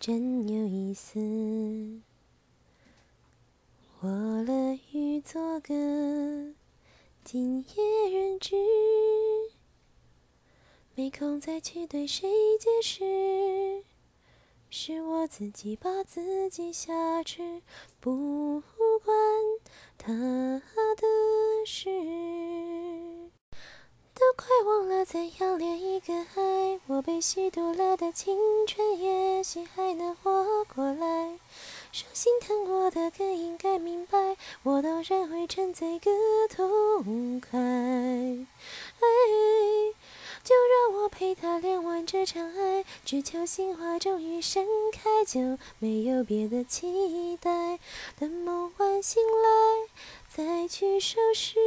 真有意思。我乐于做个今夜人质，没空再去对谁解释，是我自己把自己挟持，不关他的事。都快忘了怎样恋一个爱，我被虚度了的青春，也许还。说心疼我的更应该明白，我当然会沉醉个痛快。就让我陪他恋完这场爱，只求心花终于盛开，就没有别的期待。等梦完醒来，再去收拾。